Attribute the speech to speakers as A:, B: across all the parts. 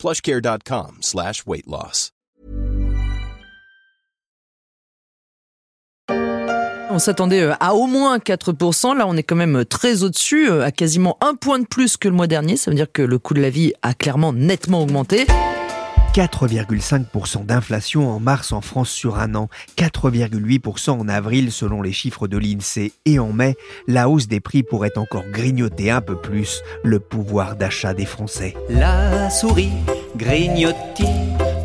A: plushcare.com slash.
B: On s'attendait euh, à au moins 4%. Là, on est quand même euh, très au-dessus, euh, à quasiment un point de plus que le mois dernier. Ça veut dire que le coût de la vie a clairement nettement augmenté.
C: 4,5% d'inflation en mars en France sur un an, 4,8% en avril selon les chiffres de l'INSEE et en mai, la hausse des prix pourrait encore grignoter un peu plus le pouvoir d'achat des Français.
D: La souris grignotit,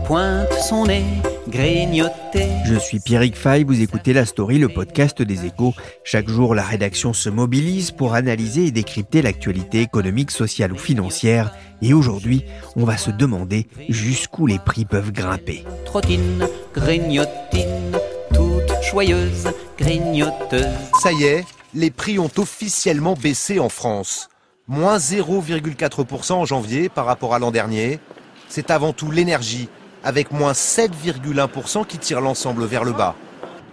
D: pointe son nez grignoté.
C: Je suis Pierrick Fay, vous écoutez La Story, le podcast des échos. Chaque jour, la rédaction se mobilise pour analyser et décrypter l'actualité économique, sociale ou financière. Et aujourd'hui, on va se demander jusqu'où les prix peuvent grimper.
D: Trottine, grignotine, toute joyeuse, grignoteuse.
E: Ça y est, les prix ont officiellement baissé en France. Moins 0,4% en janvier par rapport à l'an dernier. C'est avant tout l'énergie avec moins 7,1% qui tire l'ensemble vers le bas.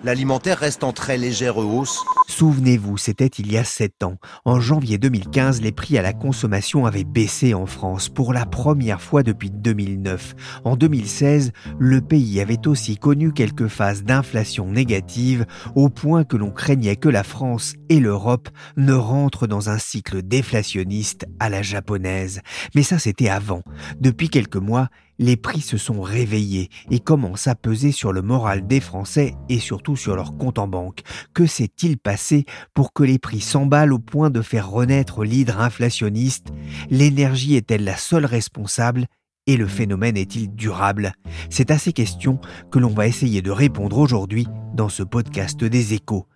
E: L'alimentaire reste en très légère hausse.
C: Souvenez-vous, c'était il y a 7 ans. En janvier 2015, les prix à la consommation avaient baissé en France pour la première fois depuis 2009. En 2016, le pays avait aussi connu quelques phases d'inflation négative au point que l'on craignait que la France et l'Europe ne rentrent dans un cycle déflationniste à la japonaise. Mais ça, c'était avant. Depuis quelques mois, les prix se sont réveillés et commencent à peser sur le moral des Français et surtout sur leur compte en banque. Que s'est-il passé pour que les prix s'emballent au point de faire renaître l'hydre inflationniste? L'énergie est-elle la seule responsable et le phénomène est-il durable? C'est à ces questions que l'on va essayer de répondre aujourd'hui dans ce podcast des échos.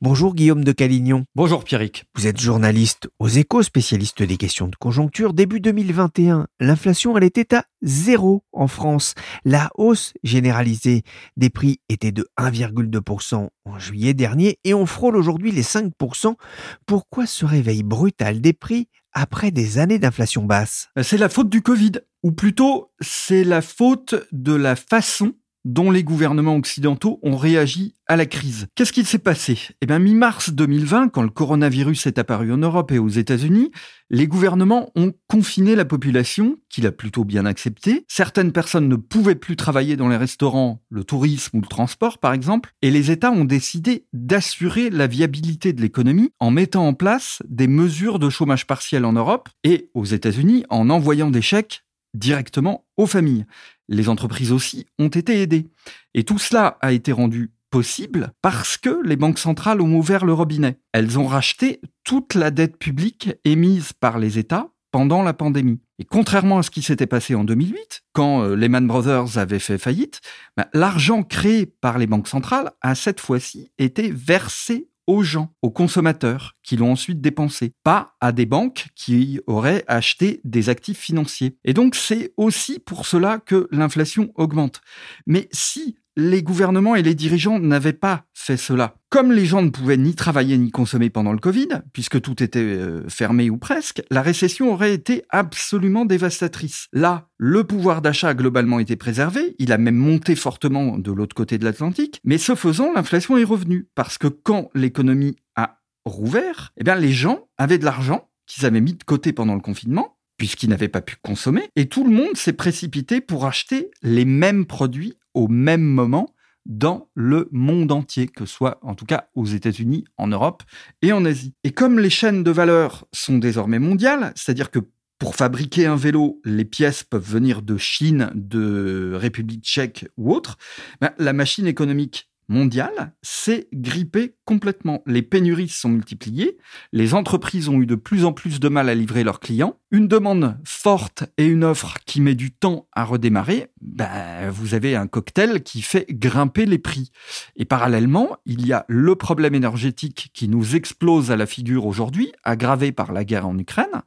C: Bonjour Guillaume de Calignon.
F: Bonjour Pierrick.
C: Vous êtes journaliste aux échos, spécialiste des questions de conjoncture. Début 2021, l'inflation, elle était à zéro en France. La hausse généralisée des prix était de 1,2% en juillet dernier et on frôle aujourd'hui les 5%. Pourquoi ce réveil brutal des prix après des années d'inflation basse?
F: C'est la faute du Covid, ou plutôt c'est la faute de la façon dont les gouvernements occidentaux ont réagi à la crise. Qu'est-ce qu'il s'est passé? Eh bien, mi-mars 2020, quand le coronavirus est apparu en Europe et aux États-Unis, les gouvernements ont confiné la population, qui l'a plutôt bien accepté. Certaines personnes ne pouvaient plus travailler dans les restaurants, le tourisme ou le transport, par exemple, et les États ont décidé d'assurer la viabilité de l'économie en mettant en place des mesures de chômage partiel en Europe et aux États-Unis en envoyant des chèques directement aux familles. Les entreprises aussi ont été aidées. Et tout cela a été rendu possible parce que les banques centrales ont ouvert le robinet. Elles ont racheté toute la dette publique émise par les États pendant la pandémie. Et contrairement à ce qui s'était passé en 2008, quand euh, Lehman Brothers avait fait faillite, bah, l'argent créé par les banques centrales a cette fois-ci été versé aux gens, aux consommateurs qui l'ont ensuite dépensé, pas à des banques qui auraient acheté des actifs financiers. Et donc c'est aussi pour cela que l'inflation augmente. Mais si les gouvernements et les dirigeants n'avaient pas fait cela. Comme les gens ne pouvaient ni travailler ni consommer pendant le Covid, puisque tout était euh, fermé ou presque, la récession aurait été absolument dévastatrice. Là, le pouvoir d'achat a globalement été préservé, il a même monté fortement de l'autre côté de l'Atlantique, mais ce faisant, l'inflation est revenue, parce que quand l'économie a rouvert, eh bien les gens avaient de l'argent qu'ils avaient mis de côté pendant le confinement, puisqu'ils n'avaient pas pu consommer, et tout le monde s'est précipité pour acheter les mêmes produits au même moment dans le monde entier, que ce soit en tout cas aux États-Unis, en Europe et en Asie. Et comme les chaînes de valeur sont désormais mondiales, c'est-à-dire que pour fabriquer un vélo, les pièces peuvent venir de Chine, de République tchèque ou autre, ben, la machine économique mondiale s'est grippée complètement. Les pénuries se sont multipliées, les entreprises ont eu de plus en plus de mal à livrer leurs clients, une demande forte et une offre qui met du temps à redémarrer, ben, vous avez un cocktail qui fait grimper les prix. Et parallèlement, il y a le problème énergétique qui nous explose à la figure aujourd'hui, aggravé par la guerre en Ukraine.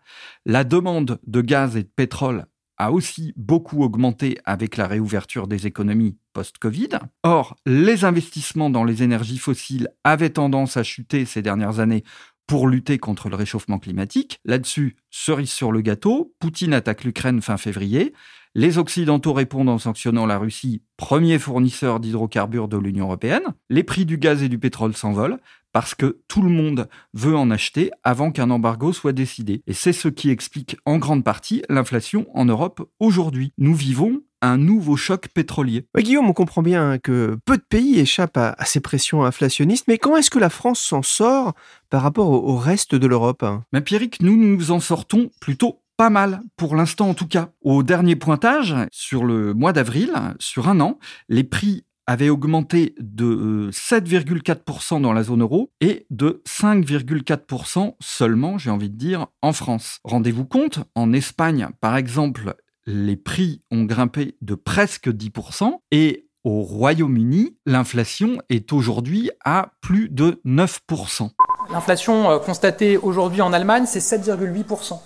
F: La demande de gaz et de pétrole a aussi beaucoup augmenté avec la réouverture des économies post-Covid. Or, les investissements dans les énergies fossiles avaient tendance à chuter ces dernières années pour lutter contre le réchauffement climatique. Là-dessus, cerise sur le gâteau, Poutine attaque l'Ukraine fin février. Les Occidentaux répondent en sanctionnant la Russie, premier fournisseur d'hydrocarbures de l'Union européenne. Les prix du gaz et du pétrole s'envolent parce que tout le monde veut en acheter avant qu'un embargo soit décidé. Et c'est ce qui explique en grande partie l'inflation en Europe aujourd'hui. Nous vivons un nouveau choc pétrolier.
C: Guillaume, on comprend bien que peu de pays échappent à, ces pressions inflationnistes, mais comment est-ce que la France s'en sort par rapport au, reste de l'Europe?
F: Mais Pierrick, nous nous en sortons plutôt pas mal, pour l'instant en tout cas. Au dernier pointage, sur le mois d'avril, sur un an, les prix avaient augmenté de 7,4% euh, dans la zone euro et de 5,4% seulement, j'ai envie de dire, en France. Rendez-vous compte, en Espagne, par exemple, les prix ont grimpé de presque 10% et au Royaume-Uni, l'inflation est aujourd'hui à plus de 9%.
G: L'inflation euh, constatée aujourd'hui en Allemagne, c'est 7,8%.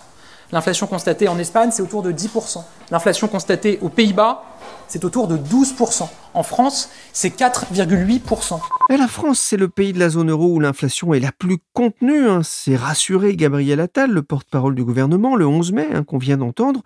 G: L'inflation constatée en Espagne, c'est autour de 10%. L'inflation constatée aux Pays-Bas, c'est autour de 12%. En France, c'est 4,8%.
C: Et la France, c'est le pays de la zone euro où l'inflation est la plus contenue. Hein. C'est rassuré Gabriel Attal, le porte-parole du gouvernement, le 11 mai, hein, qu'on vient d'entendre.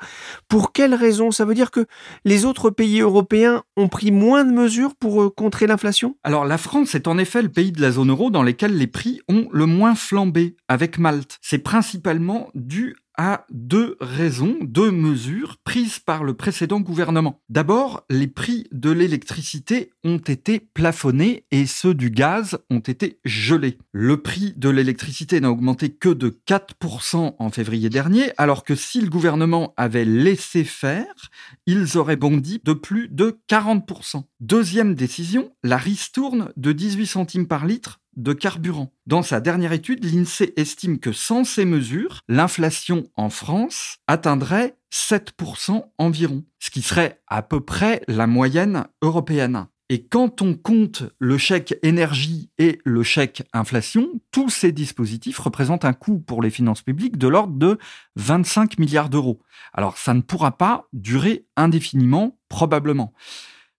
C: Pour quelle raison? Ça veut dire que les autres pays européens ont pris moins de mesures pour euh, contrer l'inflation?
F: Alors la France est en effet le pays de la zone euro dans lequel les prix ont le moins flambé, avec Malte. C'est principalement dû à deux raisons, deux mesures prises par le précédent gouvernement. D'abord, les prix de l'électricité ont été plafonnés et ceux du gaz ont été gelés. Le prix de l'électricité n'a augmenté que de 4% en février dernier, alors que si le gouvernement avait laissé faire, ils auraient bondi de plus de 40%. Deuxième décision, la ristourne de 18 centimes par litre de carburant. Dans sa dernière étude, l'INSEE estime que sans ces mesures, l'inflation en France atteindrait 7% environ, ce qui serait à peu près la moyenne européenne. Et quand on compte le chèque énergie et le chèque inflation, tous ces dispositifs représentent un coût pour les finances publiques de l'ordre de 25 milliards d'euros. Alors ça ne pourra pas durer indéfiniment, probablement.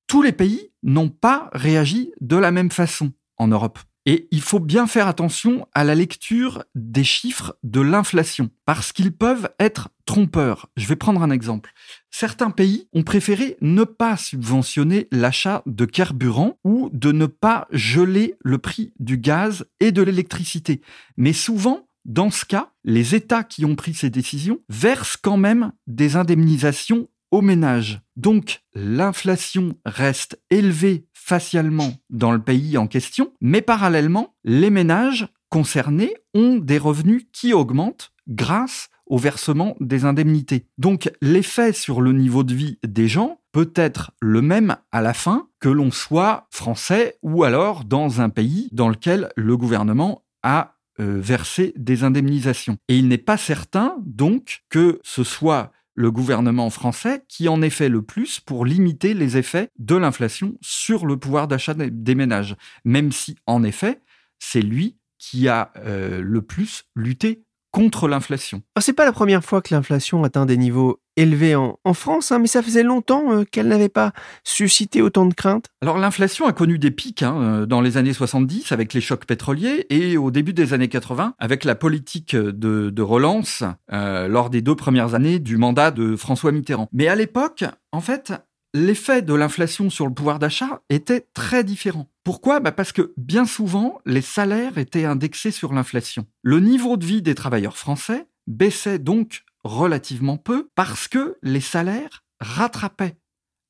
F: Tous les pays n'ont pas réagi de la même façon en Europe. Et il faut bien faire attention à la lecture des chiffres de l'inflation, parce qu'ils peuvent être trompeurs. Je vais prendre un exemple. Certains pays ont préféré ne pas subventionner l'achat de carburant ou de ne pas geler le prix du gaz et de l'électricité. Mais souvent, dans ce cas, les États qui ont pris ces décisions versent quand même des indemnisations aux ménages. Donc l'inflation reste élevée facialement dans le pays en question, mais parallèlement, les ménages concernés ont des revenus qui augmentent grâce au versement des indemnités. Donc l'effet sur le niveau de vie des gens peut être le même à la fin que l'on soit français ou alors dans un pays dans lequel le gouvernement a euh, versé des indemnisations. Et il n'est pas certain donc que ce soit le gouvernement français qui en est fait le plus pour limiter les effets de l'inflation sur le pouvoir d'achat des ménages, même si en effet c'est lui qui a euh, le plus lutté contre l'inflation.
C: Ah, c'est pas la première fois que l'inflation atteint des niveaux élevés en, France, hein, mais ça faisait longtemps euh, qu'elle n'avait pas suscité autant de craintes.
F: Alors l'inflation a connu des pics hein, euh, dans les années 70 avec les chocs pétroliers et au début des années 80 avec la politique de, relance euh, lors des deux premières années du mandat de François Mitterrand. Mais à l'époque, en fait, l'effet de l'inflation sur le pouvoir d'achat était très différent. Pourquoi? Bah Parce que bien souvent, les salaires étaient indexés sur l'inflation. Le niveau de vie des travailleurs français baissait donc relativement peu parce que les salaires rattrapaient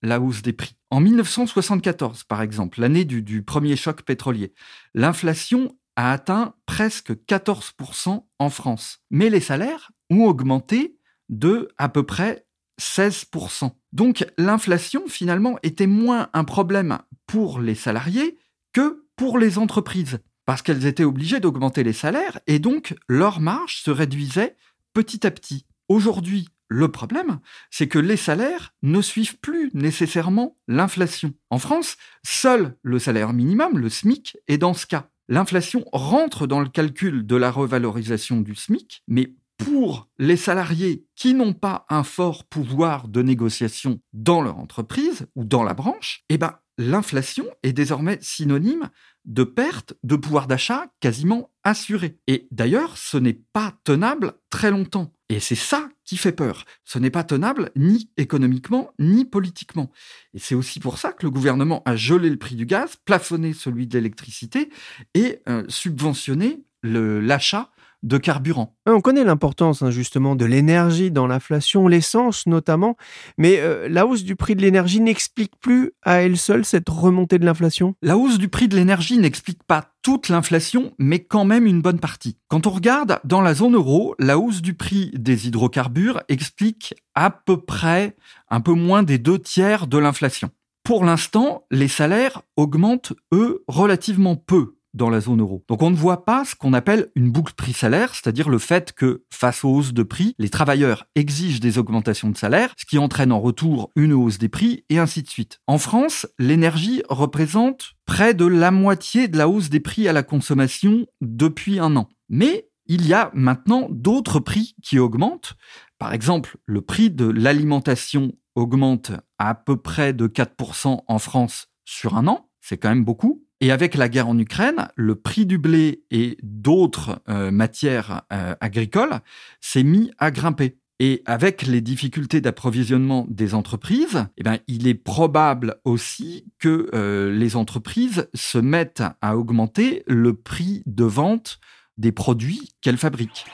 F: la hausse des prix. En 1974, par exemple, l'année du, du premier choc pétrolier, l'inflation a atteint presque 14% en France. Mais les salaires ont augmenté de à peu près 16%. Donc l'inflation, finalement, était moins un problème pour les salariés que pour les entreprises, parce qu'elles étaient obligées d'augmenter les salaires et donc leur marge se réduisait petit à petit. Aujourd'hui, le problème, c'est que les salaires ne suivent plus nécessairement l'inflation. En France, seul le salaire minimum, le SMIC, est dans ce cas. L'inflation rentre dans le calcul de la revalorisation du SMIC, mais pour les salariés qui n'ont pas un fort pouvoir de négociation dans leur entreprise ou dans la branche, eh ben, l'inflation est désormais synonyme de perte de pouvoir d'achat quasiment assurée. Et d'ailleurs, ce n'est pas tenable très longtemps. Et c'est ça qui fait peur. Ce n'est pas tenable ni économiquement ni politiquement. Et c'est aussi pour ça que le gouvernement a gelé le prix du gaz, plafonné celui de l'électricité et euh, subventionné l'achat de carburant.
C: On connaît l'importance hein, justement de l'énergie dans l'inflation, l'essence notamment, mais euh, la hausse du prix de l'énergie n'explique plus à elle seule cette remontée de l'inflation?
F: La hausse du prix de l'énergie n'explique pas toute l'inflation, mais quand même une bonne partie. Quand on regarde dans la zone euro, la hausse du prix des hydrocarbures explique à peu près un peu moins des deux tiers de l'inflation. Pour l'instant, les salaires augmentent, eux, relativement peu dans la zone euro. Donc on ne voit pas ce qu'on appelle une boucle prix-salaire, c'est-à-dire le fait que face aux hausses de prix, les travailleurs exigent des augmentations de salaire, ce qui entraîne en retour une hausse des prix et ainsi de suite. En France, l'énergie représente près de la moitié de la hausse des prix à la consommation depuis un an. Mais il y a maintenant d'autres prix qui augmentent. Par exemple, le prix de l'alimentation augmente à, peu près de 4% en France sur un an. C'est quand même beaucoup. Et avec la guerre en Ukraine, le prix du blé et d'autres euh, matières euh, agricoles s'est mis à grimper. Et avec les difficultés d'approvisionnement des entreprises, eh ben, il est probable aussi que euh, les entreprises se mettent à augmenter le prix de vente des produits qu'elles fabriquent.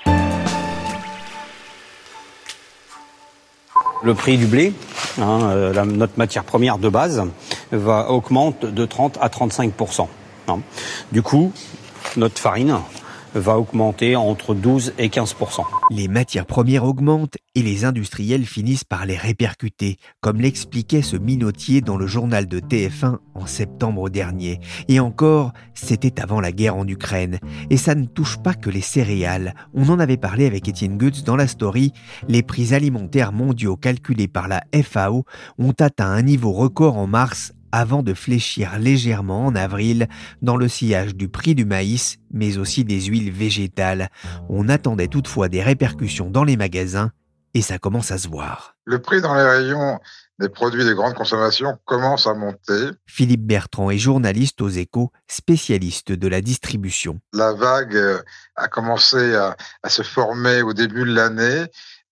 H: Le prix du blé, hein, notre matière première de base, va augmente de 30 à 35% hein. Du coup, notre farine va augmenter entre 12 et 15
C: Les matières premières augmentent et les industriels finissent par les répercuter, comme l'expliquait ce minotier dans le journal de TF1 en septembre dernier. Et encore, c'était avant la guerre en Ukraine. Et ça ne touche pas que les céréales. On en avait parlé avec Étienne Goetz dans la story. Les prix alimentaires mondiaux calculés par la FAO ont atteint un niveau record en mars avant de fléchir légèrement en avril dans le sillage du prix du maïs, mais aussi des huiles végétales. On attendait toutefois des répercussions dans les magasins et ça commence à se voir.
I: Le prix dans les rayons des produits de grande consommation commence à monter.
C: Philippe Bertrand est journaliste aux échos, spécialiste de la distribution.
I: La vague euh, a commencé à, à se former au début de l'année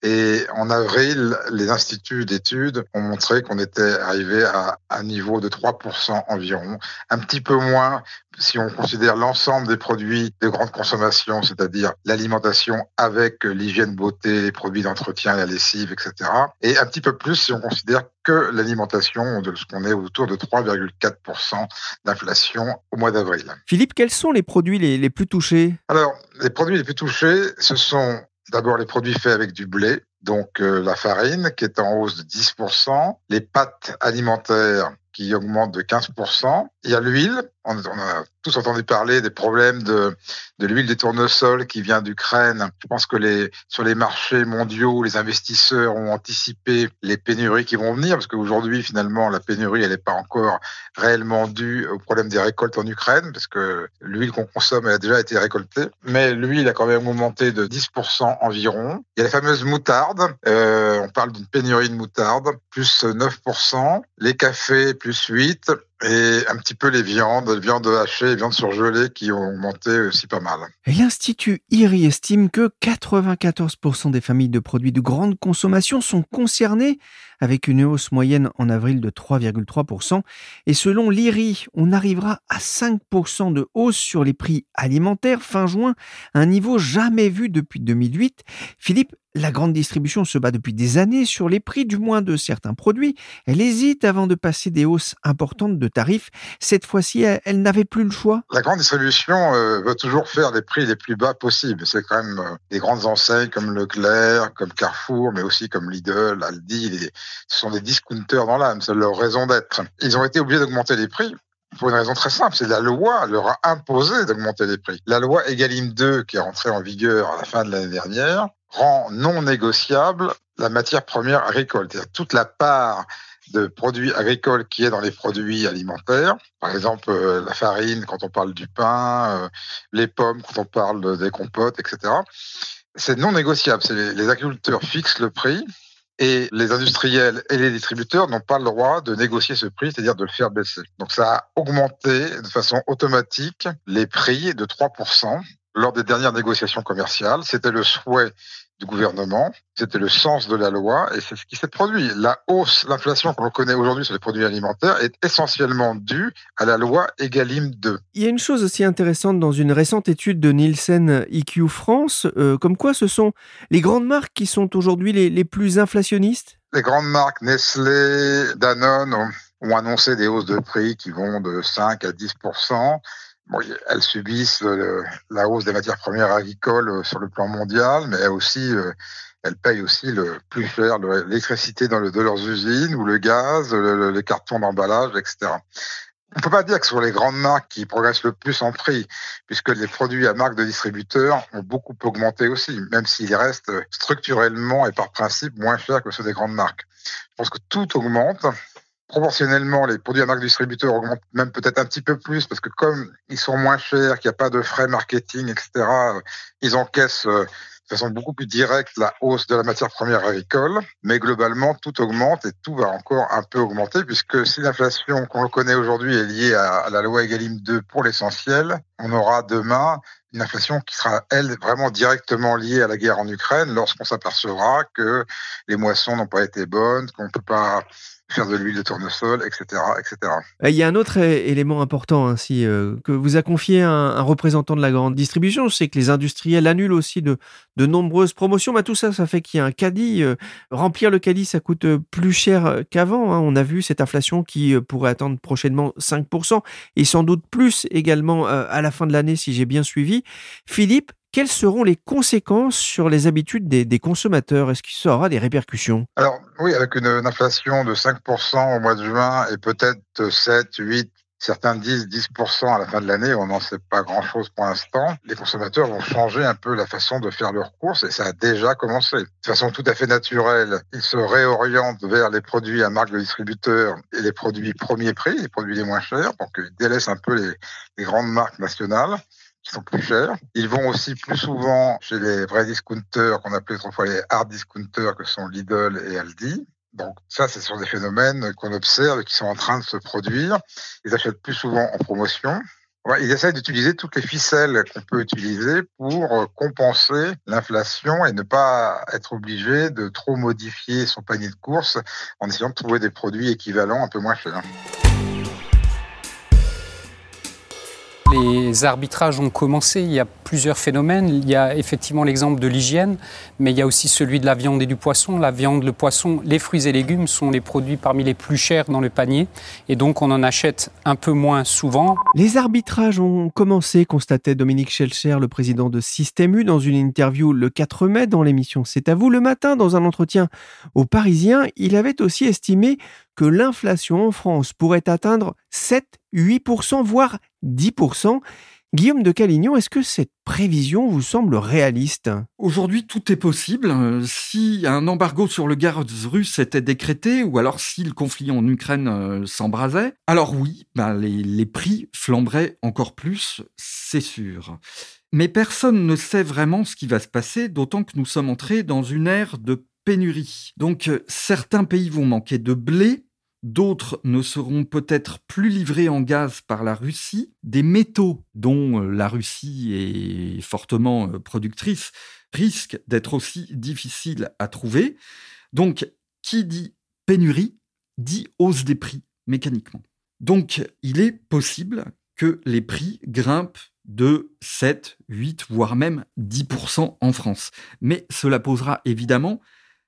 I: et en avril, les instituts d'études ont montré qu'on était arrivé à un niveau de 3% environ, un petit peu moins si on considère l'ensemble des produits de grande consommation, c'est-à-dire l'alimentation avec l'hygiène beauté, les produits d'entretien, la lessive, etc. Et un petit peu plus si on considère que l'alimentation, de ce qu'on est autour de 3,4% d'inflation au mois d'avril.
C: Philippe, quels sont les produits les, les plus touchés?
I: Alors, les produits les plus touchés, ce sont D'abord les produits faits avec du blé, donc euh, la farine qui est en hausse de 10%, les pâtes alimentaires qui augmentent de 15%, il y a l'huile on, a tous entendu parler des problèmes de, de l'huile des tournesols qui vient d'Ukraine. Je pense que les, sur les marchés mondiaux, les investisseurs ont anticipé les pénuries qui vont venir, parce qu'aujourd'hui, finalement, la pénurie, elle n'est pas encore réellement due au problème des récoltes en Ukraine, parce que l'huile qu'on consomme, elle a déjà été récoltée. Mais l'huile a quand même augmenté de 10% environ. Il y a la fameuse moutarde. Euh, on parle d'une pénurie de moutarde, plus 9%. Les cafés, plus 8% et un petit peu les viandes, les viandes hachées, les viandes surgelées qui ont augmenté aussi pas mal.
C: L'Institut IRI estime que 94% des familles de produits de grande consommation sont concernées avec une hausse moyenne en avril de 3,3%. Et selon l'IRI, on arrivera à 5% de hausse sur les prix alimentaires fin juin, un niveau jamais vu depuis 2008. Philippe, la grande distribution se bat depuis des années sur les prix du moins de certains produits. Elle hésite avant de passer des hausses importantes de tarifs. Cette fois-ci, elle, n'avait plus le choix.
I: La grande distribution euh, veut toujours faire les prix les plus bas possibles. C'est quand même euh, des grandes enseignes comme Leclerc, comme Carrefour, mais aussi comme Lidl, Aldi. ce sont des discounters dans l'âme, c'est leur raison d'être. Ils ont été obligés d'augmenter les prix pour une raison très simple, c'est la loi leur a imposé d'augmenter les prix. La loi Egalim 2, qui est rentrée en vigueur à la fin de l'année dernière, rend non négociable la matière première agricole, c'est-à-dire toute la part de produits agricoles qui est dans les produits alimentaires. Par exemple, euh, la farine quand on parle du pain, euh, les pommes quand on parle des compotes, etc. c'est non négociable. Les, les agriculteurs fixent le prix et les industriels et les distributeurs n'ont pas le droit de négocier ce prix, c'est-à-dire de le faire baisser. Donc ça a augmenté de façon automatique les prix de 3% lors des dernières négociations commerciales. C'était le souhait du gouvernement. C'était le sens de la loi et c'est ce qui s'est produit. La hausse, l'inflation qu'on connaît aujourd'hui sur les produits alimentaires est essentiellement due à la loi Egalim 2.
J: Il y a une chose aussi intéressante dans une récente étude de Nielsen IQ France, euh, comme quoi ce sont les grandes marques qui sont aujourd'hui les, les plus inflationnistes?
I: Les grandes marques Nestlé, Danone ont, ont annoncé des hausses de prix qui vont de 5 à 10 Bon, elles subissent le, la hausse des matières premières agricoles euh, sur le plan mondial, mais aussi, euh, elles payent aussi le plus cher l'électricité le, de leurs usines ou le gaz, le, les cartons d'emballage, etc. On peut pas dire que ce sont les grandes marques qui progressent le plus en prix, puisque les produits à marque de distributeurs ont beaucoup augmenté aussi, même s'ils restent structurellement et par principe moins chers que ceux des grandes marques. Je pense que tout augmente, proportionnellement, les produits à marque distributeur augmentent même peut-être un petit peu plus parce que comme ils sont moins chers, qu'il n'y a pas de frais marketing, etc., ils encaissent euh, de façon beaucoup plus directe la hausse de la matière première agricole. Mais globalement, tout augmente et tout va encore un peu augmenter puisque si l'inflation qu'on connaît aujourd'hui est liée à la loi Egalim 2 pour l'essentiel, on aura demain une inflation qui sera, elle, vraiment directement liée à la guerre en Ukraine lorsqu'on s'apercevra que les moissons n'ont pas été bonnes, qu'on ne peut pas faire de l'huile de tournesol, etc., etc.
J: Euh, il y a un autre élément important ainsi euh, que vous a confié un, représentant de la grande distribution, c'est que les industriels annulent aussi de, de nombreuses promotions. Bah, tout ça, ça fait qu'il y a un caddie. Euh, remplir le caddie, ça coûte plus cher qu'avant. Hein. On a vu cette inflation qui pourrait attendre prochainement 5% et sans doute plus également à la fin de l'année si j'ai bien suivi. Philippe, quelles seront les conséquences sur les habitudes des, consommateurs? Est-ce qu'il y aura des répercussions?
I: Alors oui, avec une, inflation de 5% au mois de juin et peut-être 7, 8, certains disent 10% à la fin de l'année, on n'en sait pas grand-chose pour l'instant, les consommateurs vont changer un peu la façon de faire leurs courses et ça a déjà commencé. De façon tout à fait naturelle, ils se réorientent vers les produits à marque de distributeur et les produits premier prix, les produits les moins chers, donc ils délaissent un peu les grandes marques nationales qui sont plus chers. Ils vont aussi plus souvent chez les vrais discounters qu'on appelait autrefois les hard discounters que sont Lidl et Aldi. Donc ça, ce sont des phénomènes qu'on observe et qui sont en train de se produire. Ils achètent plus souvent en promotion. ils essayent d'utiliser toutes les ficelles qu'on peut utiliser pour compenser l'inflation et ne pas être obligé de trop modifier son panier de courses en essayant de trouver des produits équivalents un peu moins chers.
K: Les arbitrages ont commencé, il y a plusieurs phénomènes. Il y a effectivement l'exemple de l'hygiène, mais il y a aussi celui de la viande et du poisson. La viande, le poisson, les fruits et légumes sont les produits parmi les plus chers dans le panier, et donc on en achète un peu moins souvent.
J: Les arbitrages ont commencé, constatait Dominique Schelcher, le président de Système U, dans une interview le 4 mai dans l'émission C'est à vous. Le matin, dans un entretien aux Parisiens, il avait aussi estimé que l'inflation en France pourrait atteindre 7, 8%, voire 10%. Guillaume de Calignon, est-ce que cette prévision vous semble réaliste?
F: Aujourd'hui, tout est possible. Si un embargo sur le gaz russe était décrété, ou alors si le conflit en Ukraine euh, s'embrasait, alors oui, ben les, les prix flamberaient encore plus, c'est sûr. Mais personne ne sait vraiment ce qui va se passer, d'autant que nous sommes entrés dans une ère de pénurie. Donc euh, certains pays vont manquer de blé, D'autres ne seront peut-être plus livrés en gaz par la Russie. Des métaux dont euh, la Russie est fortement euh, productrice risquent d'être aussi difficiles à trouver. Donc, qui dit pénurie dit hausse des prix mécaniquement. Donc, il est possible que les prix grimpent de 7, 8, voire même 10% en France. Mais cela posera évidemment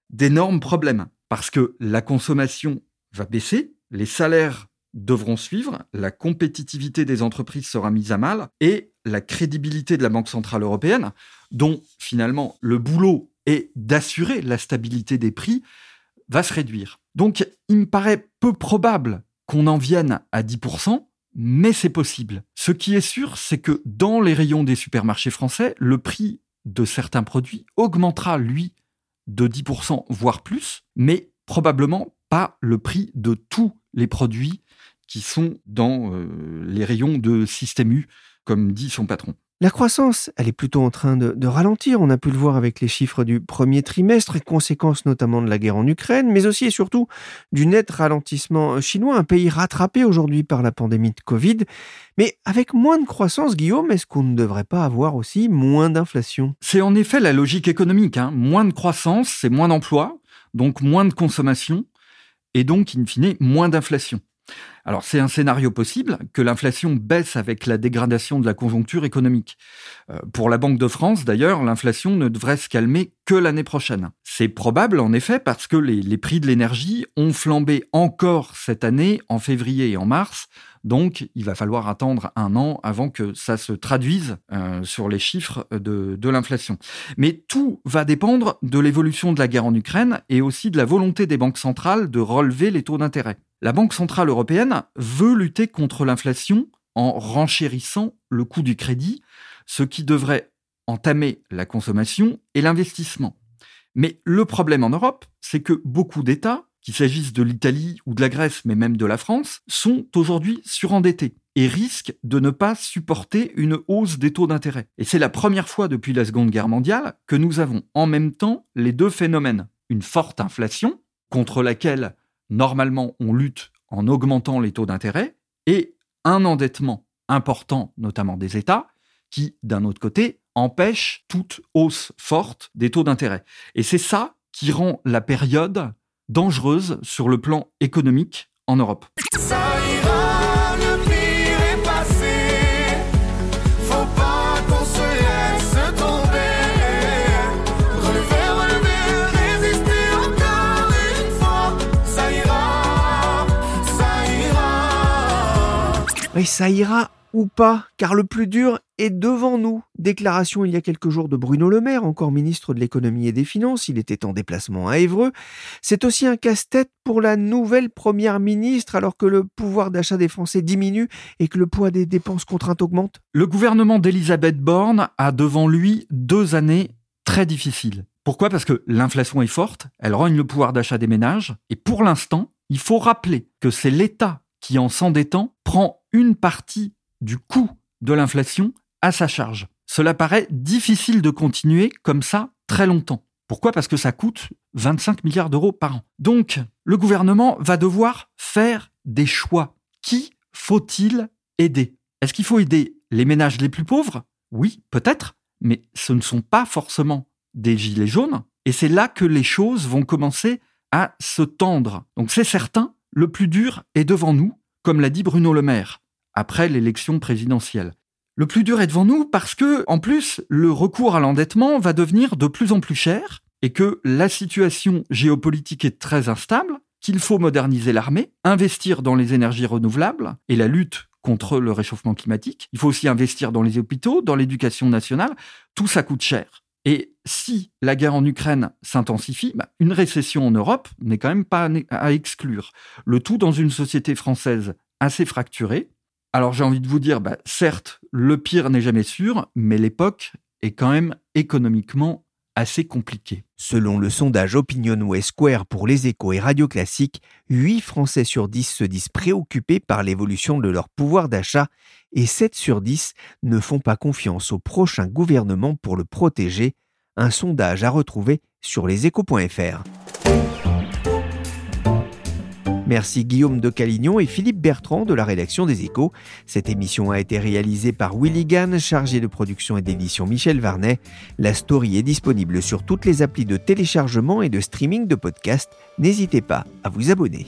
F: d'énormes problèmes parce que la consommation va baisser, les salaires devront suivre, la compétitivité des entreprises sera mise à mal et la crédibilité de la Banque Centrale Européenne, dont finalement le boulot est d'assurer la stabilité des prix, va se réduire. Donc il me paraît peu probable qu'on en vienne à 10%, mais c'est possible. Ce qui est sûr, c'est que dans les rayons des supermarchés français, le prix de certains produits augmentera, lui, de 10%, voire plus, mais probablement pas le prix de tous les produits qui sont dans euh, les rayons de Système U, comme dit son patron.
C: La croissance, elle est plutôt en train de, ralentir. On a pu le voir avec les chiffres du premier trimestre, et conséquences notamment de la guerre en Ukraine, mais aussi et surtout du net ralentissement chinois, un pays rattrapé aujourd'hui par la pandémie de Covid. Mais avec moins de croissance, Guillaume, est-ce qu'on ne devrait pas avoir aussi moins d'inflation?
F: C'est en effet la logique économique. Hein. Moins de croissance, c'est moins d'emplois, donc moins de consommation, et donc, in fine, moins d'inflation. Alors c'est un scénario possible que l'inflation baisse avec la dégradation de la conjoncture économique. Euh, pour la Banque de France, d'ailleurs, l'inflation ne devrait se calmer que l'année prochaine. C'est probable, en effet, parce que les, prix de l'énergie ont flambé encore cette année, en février et en mars. Donc, il va falloir attendre un an avant que ça se traduise euh, sur les chiffres de, de l'inflation. Mais tout va dépendre de l'évolution de la guerre en Ukraine et aussi de la volonté des banques centrales de relever les taux d'intérêt. La Banque centrale européenne veut lutter contre l'inflation en renchérissant le coût du crédit, ce qui devrait entamer la consommation et l'investissement. Mais le problème en Europe, c'est que beaucoup d'États, qu'il s'agisse de l'Italie ou de la Grèce, mais même de la France, sont aujourd'hui surendettés et risquent de ne pas supporter une hausse des taux d'intérêt. Et c'est la première fois depuis la Seconde Guerre mondiale que nous avons en même temps les deux phénomènes. Une forte inflation, contre laquelle normalement on lutte en augmentant les taux d'intérêt, et un endettement important, notamment des États, qui, d'un autre côté, empêche toute hausse forte des taux d'intérêt. Et c'est ça qui rend la période dangereuse sur le plan économique en Europe.
C: Oui, ça ira ou pas, car le plus dur est devant nous. Déclaration il y a quelques jours de Bruno Le Maire, encore ministre de l'économie et des finances, il était en déplacement à Évreux. C'est aussi un casse-tête pour la nouvelle première ministre alors que le pouvoir d'achat des Français diminue et que le poids des dépenses contraintes augmente.
F: Le gouvernement d'Elisabeth Borne a devant lui deux années très difficiles. Pourquoi? Parce que l'inflation est forte, elle rogne le pouvoir d'achat des ménages, et pour l'instant, il faut rappeler que c'est l'État qui, en s'endettant, prend une partie du coût de l'inflation à sa charge. Cela paraît difficile de continuer comme ça très longtemps. Pourquoi? Parce que ça coûte 25 milliards d'euros par an. Donc, le gouvernement va devoir faire des choix. Qui faut-il aider? Est-ce qu'il faut aider les ménages les plus pauvres? Oui, peut-être, mais ce ne sont pas forcément des gilets jaunes. Et c'est là que les choses vont commencer à se tendre. Donc c'est certain, le plus dur est devant nous, comme l'a dit Bruno Le Maire après l'élection présidentielle. Le plus dur est devant nous parce que, en plus, le recours à l'endettement va devenir de plus en plus cher et que la situation géopolitique est très instable, qu'il faut moderniser l'armée, investir dans les énergies renouvelables et la lutte contre le réchauffement climatique. Il faut aussi investir dans les hôpitaux, dans l'éducation nationale. Tout ça coûte cher. Et si la guerre en Ukraine s'intensifie, bah, une récession en Europe n'est quand même pas à exclure. Le tout dans une société française assez fracturée, alors j'ai envie de vous dire, bah, certes, le pire n'est jamais sûr, mais l'époque est quand même économiquement assez compliquée.
C: Selon le sondage Opinionway Square pour les échos et Radio Classique, 8 Français sur 10 se disent préoccupés par l'évolution de leur pouvoir d'achat et 7 sur 10 ne font pas confiance au prochain gouvernement pour le protéger. Un sondage à retrouver sur leséchos.fr. Merci Guillaume de Calignon et Philippe Bertrand de la rédaction des Échos. Cette émission a été réalisée par Willy Gann, chargé de production et d'édition Michel Varnet. La story est disponible sur toutes les applis de téléchargement et de streaming de podcasts. N'hésitez pas à vous abonner.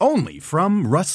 L: only from Rust